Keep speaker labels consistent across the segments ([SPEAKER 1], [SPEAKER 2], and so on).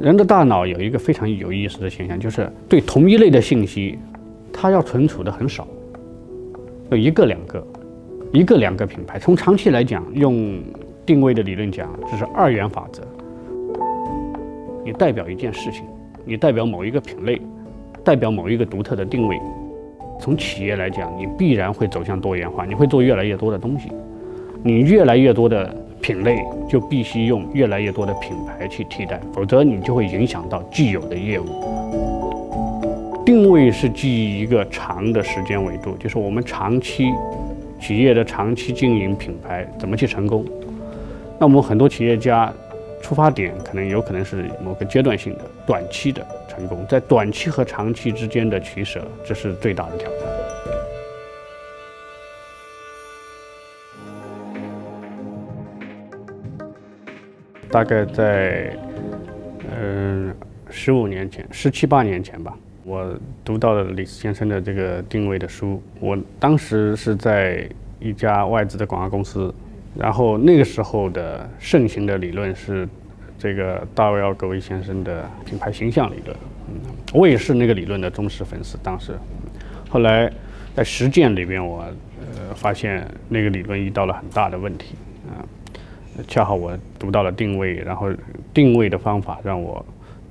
[SPEAKER 1] 人的大脑有一个非常有意思的现象，就是对同一类的信息，它要存储的很少，有一个两个，一个两个品牌。从长期来讲，用定位的理论讲，这是二元法则。你代表一件事情，你代表某一个品类，代表某一个独特的定位。从企业来讲，你必然会走向多元化，你会做越来越多的东西，你越来越多的。品类就必须用越来越多的品牌去替代，否则你就会影响到既有的业务。定位是基于一个长的时间维度，就是我们长期企业的长期经营品牌怎么去成功。那我们很多企业家出发点可能有可能是某个阶段性的、短期的成功，在短期和长期之间的取舍，这是最大的挑战。大概在嗯十五年前，十七八年前吧，我读到了李斯先生的这个定位的书。我当时是在一家外资的广告公司，然后那个时候的盛行的理论是这个大卫奥格威先生的品牌形象理论。嗯，我也是那个理论的忠实粉丝。当时，后来在实践里边，我呃发现那个理论遇到了很大的问题啊。恰好我读到了定位，然后定位的方法让我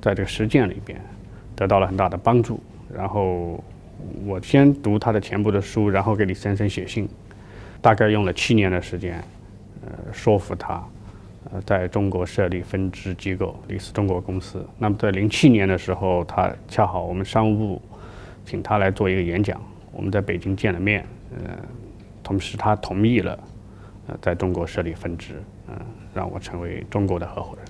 [SPEAKER 1] 在这个实践里边得到了很大的帮助。然后我先读他的全部的书，然后给李先生写信，大概用了七年的时间，说服他，呃，在中国设立分支机构李斯中国公司。那么在零七年的时候，他恰好我们商务部请他来做一个演讲，我们在北京见了面，呃，同时他同意了，呃，在中国设立分支。嗯，让我成为中国的合伙人。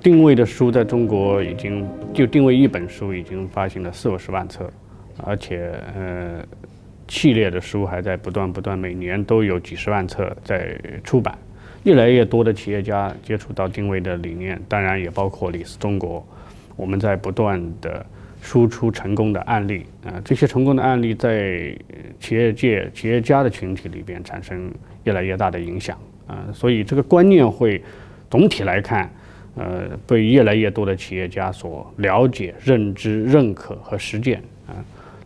[SPEAKER 1] 定位的书在中国已经就定位一本书已经发行了四五十万册，而且呃，系列的书还在不断不断，每年都有几十万册在出版。越来越多的企业家接触到定位的理念，当然也包括李斯中国。我们在不断的。输出成功的案例啊，这些成功的案例在企业界企业家的群体里边产生越来越大的影响啊，所以这个观念会总体来看，呃，被越来越多的企业家所了解、认知、认可和实践啊。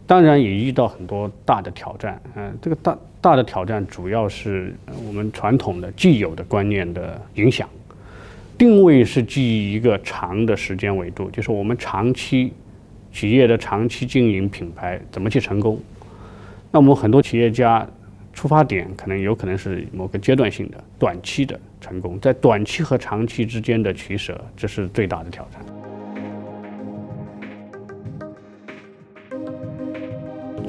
[SPEAKER 1] 当然也遇到很多大的挑战嗯，这个大大的挑战主要是我们传统的既有的观念的影响。定位是基于一个长的时间维度，就是我们长期。企业的长期经营品牌怎么去成功？那我们很多企业家出发点可能有可能是某个阶段性的、短期的成功，在短期和长期之间的取舍，这是最大的挑战。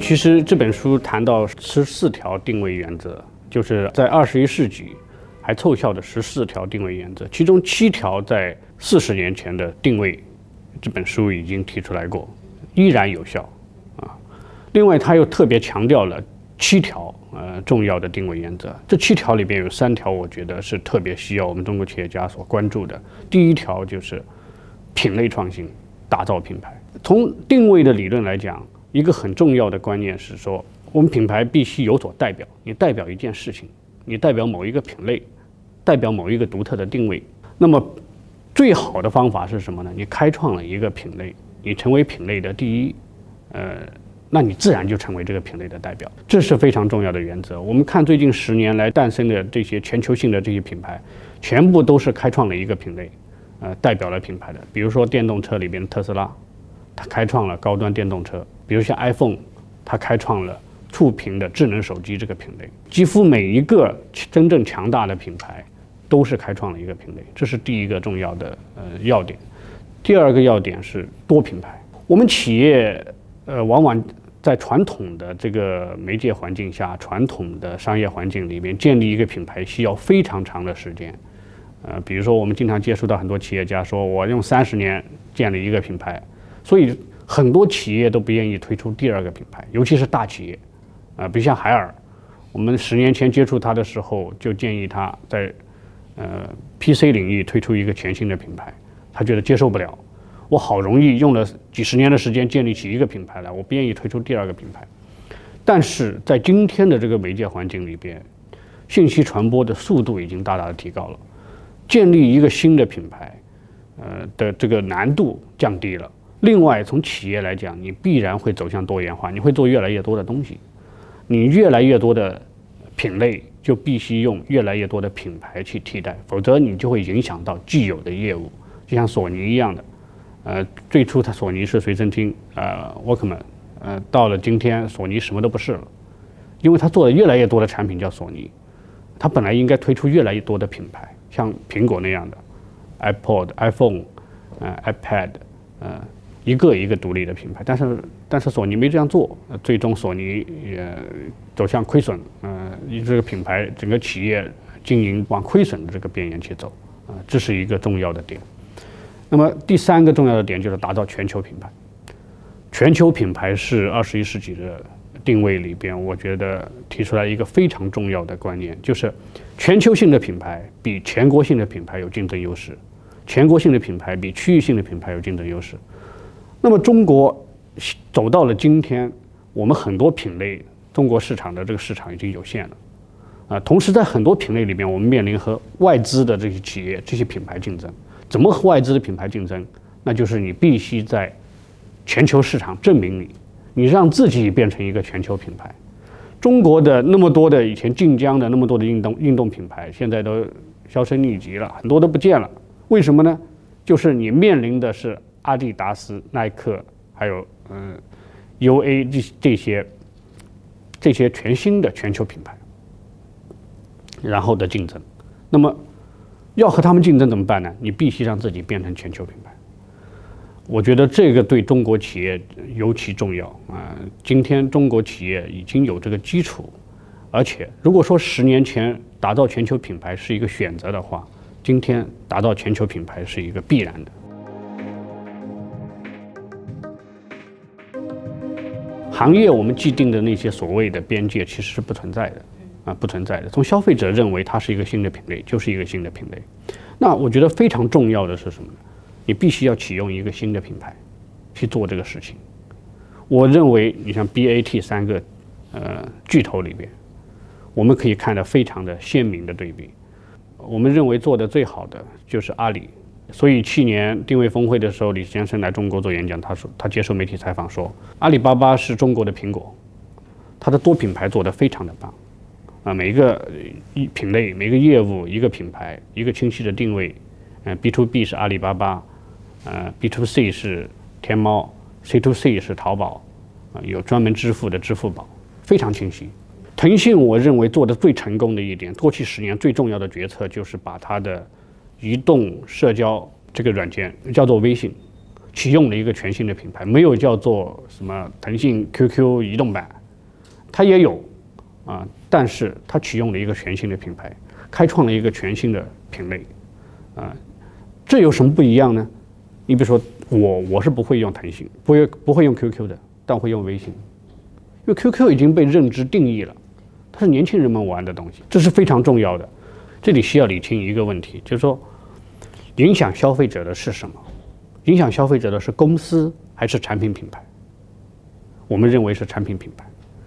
[SPEAKER 1] 其实这本书谈到十四条定位原则，就是在二十一世纪还凑效的十四条定位原则，其中七条在四十年前的定位。这本书已经提出来过，依然有效，啊。另外，他又特别强调了七条呃重要的定位原则。这七条里边有三条，我觉得是特别需要我们中国企业家所关注的。第一条就是品类创新，打造品牌。从定位的理论来讲，一个很重要的观念是说，我们品牌必须有所代表。你代表一件事情，你代表某一个品类，代表某一个独特的定位。那么最好的方法是什么呢？你开创了一个品类，你成为品类的第一，呃，那你自然就成为这个品类的代表，这是非常重要的原则。我们看最近十年来诞生的这些全球性的这些品牌，全部都是开创了一个品类，呃，代表了品牌的。比如说电动车里边特斯拉，它开创了高端电动车；比如像 iPhone，它开创了触屏的智能手机这个品类。几乎每一个真正强大的品牌。都是开创了一个品类，这是第一个重要的呃要点。第二个要点是多品牌。我们企业呃往往在传统的这个媒介环境下、传统的商业环境里面建立一个品牌需要非常长的时间。呃，比如说我们经常接触到很多企业家说，我用三十年建立一个品牌，所以很多企业都不愿意推出第二个品牌，尤其是大企业。啊，比如像海尔，我们十年前接触它的时候就建议它在呃 PC 领域推出一个全新的品牌，他觉得接受不了。我好容易用了几十年的时间建立起一个品牌来，我不愿意推出第二个品牌。但是在今天的这个媒介环境里边，信息传播的速度已经大大的提高了，建立一个新的品牌，呃的这个难度降低了。另外，从企业来讲，你必然会走向多元化，你会做越来越多的东西，你越来越多的品类就必须用越来越多的品牌去替代，否则你就会影响到既有的业务，就像索尼一样的。呃，最初它索尼是随身听，呃，Walkman，呃，到了今天，索尼什么都不是了，因为它做的越来越多的产品叫索尼，它本来应该推出越来越多的品牌，像苹果那样的，iPod、iPhone，呃，iPad，呃，一个一个独立的品牌，但是但是索尼没这样做，最终索尼也走向亏损，呃，以这个品牌整个企业经营往亏损的这个边缘去走，啊，这是一个重要的点。那么第三个重要的点就是打造全球品牌。全球品牌是二十一世纪的定位里边，我觉得提出来一个非常重要的观念，就是全球性的品牌比全国性的品牌有竞争优势，全国性的品牌比区域性的品牌有竞争优势。那么中国走到了今天，我们很多品类，中国市场的这个市场已经有限了，啊，同时在很多品类里面，我们面临和外资的这些企业、这些品牌竞争。怎么和外资的品牌竞争？那就是你必须在全球市场证明你，你让自己变成一个全球品牌。中国的那么多的以前晋江的那么多的运动运动品牌，现在都销声匿迹了，很多都不见了。为什么呢？就是你面临的是阿迪达斯、耐克，还有嗯 UA 这这些这些全新的全球品牌，然后的竞争。那么。要和他们竞争怎么办呢？你必须让自己变成全球品牌。我觉得这个对中国企业尤其重要啊！今天中国企业已经有这个基础，而且如果说十年前打造全球品牌是一个选择的话，今天打造全球品牌是一个必然的。行业我们既定的那些所谓的边界其实是不存在的。啊，不存在的。从消费者认为它是一个新的品类，就是一个新的品类。那我觉得非常重要的是什么呢？你必须要启用一个新的品牌去做这个事情。我认为，你像 BAT 三个呃巨头里边，我们可以看到非常的鲜明的对比。我们认为做的最好的就是阿里。所以去年定位峰会的时候，李先生来中国做演讲，他说他接受媒体采访说，阿里巴巴是中国的苹果，它的多品牌做得非常的棒。啊，每一个一品类，每个业务，一个品牌，一个清晰的定位。嗯，B to B 是阿里巴巴，呃，B to C 是天猫，C to C 是淘宝，啊，有专门支付的支付宝，非常清晰。腾讯我认为做的最成功的一点，过去十年最重要的决策就是把它的移动社交这个软件叫做微信，启用了一个全新的品牌，没有叫做什么腾讯 QQ 移动版，它也有。啊，但是它启用了一个全新的品牌，开创了一个全新的品类，啊，这有什么不一样呢？你比如说我，我是不会用腾讯，不会不会用 QQ 的，但会用微信，因为 QQ 已经被认知定义了，它是年轻人们玩的东西，这是非常重要的。这里需要理清一个问题，就是说，影响消费者的是什么？影响消费者的是公司还是产品品牌？我们认为是产品品牌。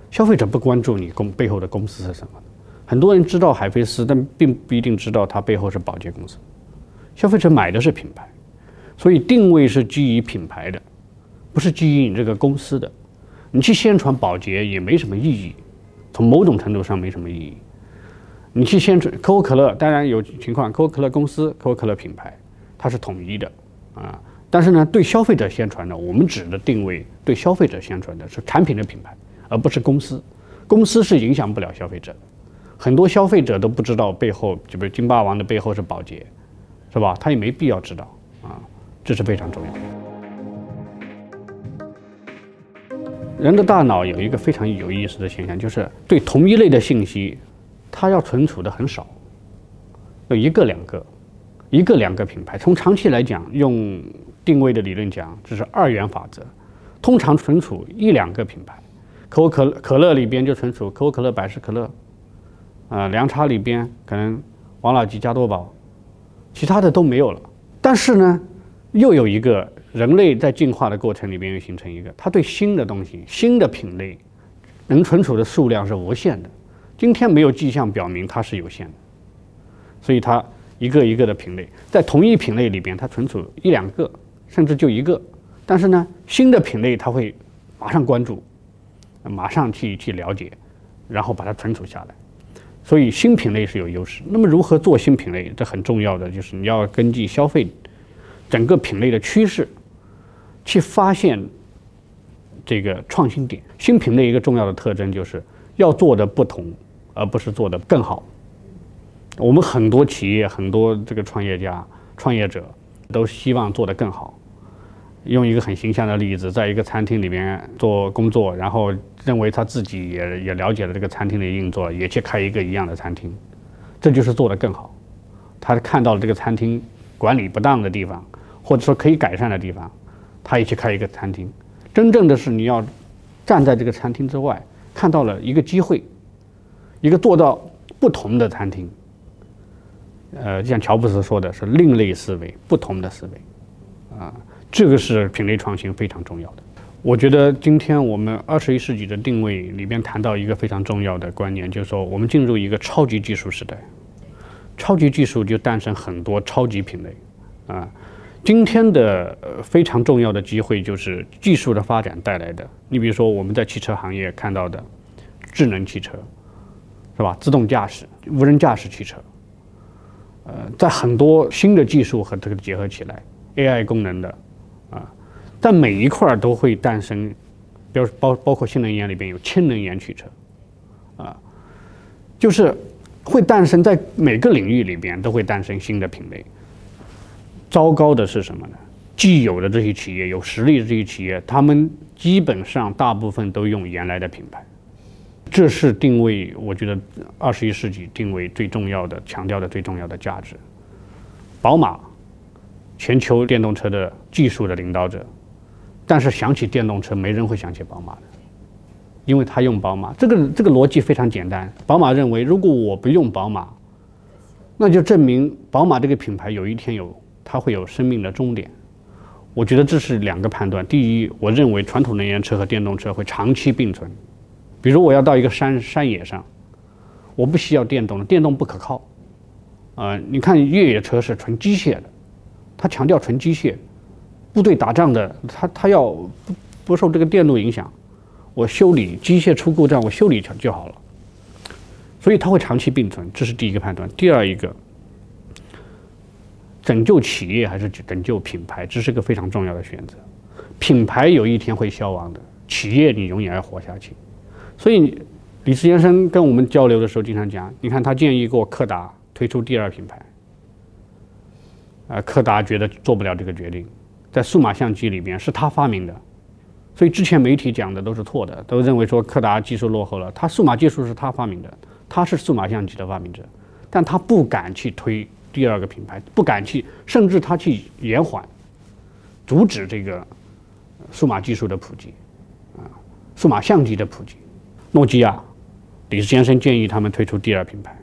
[SPEAKER 1] 消费者不关注你公背后的公司是什么，很多人知道海飞丝，但并不一定知道它背后是保洁公司。消费者买的是品牌，所以定位是基于品牌的，不是基于你这个公司的。你去宣传保洁也没什么意义，从某种程度上没什么意义。你去宣传可口可乐，当然有情况，可口可乐公司、可口可乐品牌它是统一的啊。但是呢，对消费者宣传的，我们指的定位对消费者宣传的是产品的品牌。而不是公司，公司是影响不了消费者，很多消费者都不知道背后，就比如金霸王的背后是保洁，是吧？他也没必要知道啊，这是非常重要的。人的大脑有一个非常有意思的现象，就是对同一类的信息，它要存储的很少，有一个两个，一个两个品牌。从长期来讲，用定位的理论讲，这是二元法则，通常存储一两个品牌。可口可可乐里边就存储可口可乐、百事可乐，啊，凉茶里边可能王老吉、加多宝，其他的都没有了。但是呢，又有一个人类在进化的过程里边又形成一个，它对新的东西、新的品类能存储的数量是无限的。今天没有迹象表明它是有限的，所以它一个一个的品类在同一品类里边，它存储一两个，甚至就一个。但是呢，新的品类它会马上关注，马上去去了解，然后把它存储下来。所以新品类是有优势。那么如何做新品类？这很重要的就是你要根据消费整个品类的趋势，去发现这个创新点。新品类一个重要的特征就是要做的不同。而不是做的更好。我们很多企业、很多这个创业家、创业者都希望做得更好。用一个很形象的例子，在一个餐厅里边做工作，然后认为他自己也也了解了这个餐厅的运作，也去开一个一样的餐厅，这就是做得更好。他看到了这个餐厅管理不当的地方，或者说可以改善的地方，他也去开一个餐厅。真正的是你要站在这个餐厅之外，看到了一个机会。一个做到不同的餐厅，呃，像乔布斯说的是另类思维，不同的思维，啊，这个是品类创新非常重要的。我觉得今天我们二十一世纪的定位里边谈到一个非常重要的观念，就是说我们进入一个超级技术时代，超级技术就诞生很多超级品类，啊，今天的非常重要的机会就是技术的发展带来的。你比如说我们在汽车行业看到的智能汽车。是吧？自动驾驶、无人驾驶汽车，呃，在很多新的技术和这个结合起来，AI 功能的，啊，在每一块都会诞生，比如包包括新能源里边有氢能源汽车，啊，就是会诞生在每个领域里边都会诞生新的品类。糟糕的是什么呢？既有的这些企业有实力的这些企业，他们基本上大部分都用原来的品牌。这是定位，我觉得二十一世纪定位最重要的、强调的最重要的价值。宝马，全球电动车的技术的领导者，但是想起电动车，没人会想起宝马的，因为他用宝马。这个这个逻辑非常简单。宝马认为，如果我不用宝马，那就证明宝马这个品牌有一天有它会有生命的终点。我觉得这是两个判断。第一，我认为传统能源车和电动车会长期并存。比如我要到一个山山野上，我不需要电动的，电动不可靠。啊，你看越野车是纯机械的，它强调纯机械，部队打仗的，它它要不不受这个电路影响，我修理机械出故障，我修理就就好了。所以它会长期并存，这是第一个判断。第二一个，拯救企业还是拯救品牌，这是个非常重要的选择。品牌有一天会消亡的，企业你永远要活下去。所以，李斯先生跟我们交流的时候，经常讲，你看他建议过柯达推出第二品牌，啊，柯达觉得做不了这个决定，在数码相机里边是他发明的，所以之前媒体讲的都是错的，都认为说柯达技术落后了，他数码技术是他发明的，他是数码相机的发明者，但他不敢去推第二个品牌，不敢去，甚至他去延缓，阻止这个数码技术的普及，啊，数码相机的普及。诺基亚，李斯先生建议他们推出第二品牌，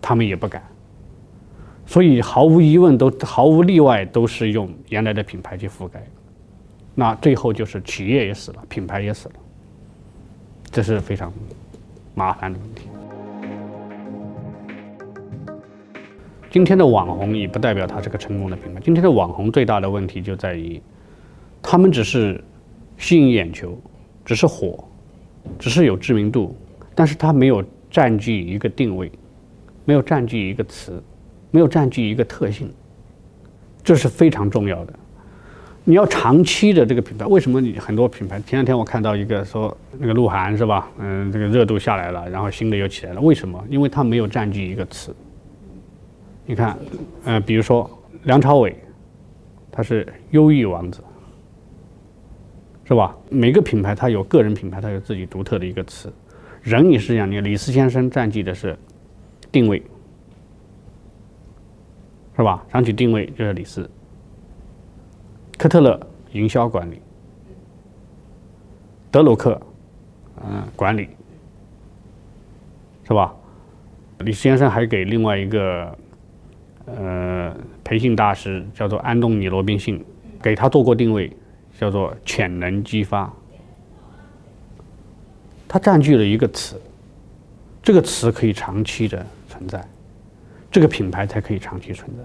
[SPEAKER 1] 他们也不敢，所以毫无疑问，都毫无例外都是用原来的品牌去覆盖，那最后就是企业也死了，品牌也死了，这是非常麻烦的问题。今天的网红也不代表他是个成功的品牌。今天的网红最大的问题就在于，他们只是吸引眼球，只是火。只是有知名度，但是它没有占据一个定位，没有占据一个词，没有占据一个特性，这是非常重要的。你要长期的这个品牌，为什么你很多品牌？前两天我看到一个说那个鹿晗是吧？嗯，这个热度下来了，然后新的又起来了，为什么？因为它没有占据一个词。你看，呃，比如说梁朝伟，他是忧郁王子。是吧？每个品牌它有个人品牌，它有自己独特的一个词。人也是一样，你李斯先生占据的是定位，是吧？想起定位就是李斯。科特勒营销管理，德鲁克嗯管理，是吧？李斯先生还给另外一个呃培训大师叫做安东尼·罗宾逊，给他做过定位，叫做潜能激发。它占据了一个词，这个词可以长期的存在，这个品牌才可以长期存在。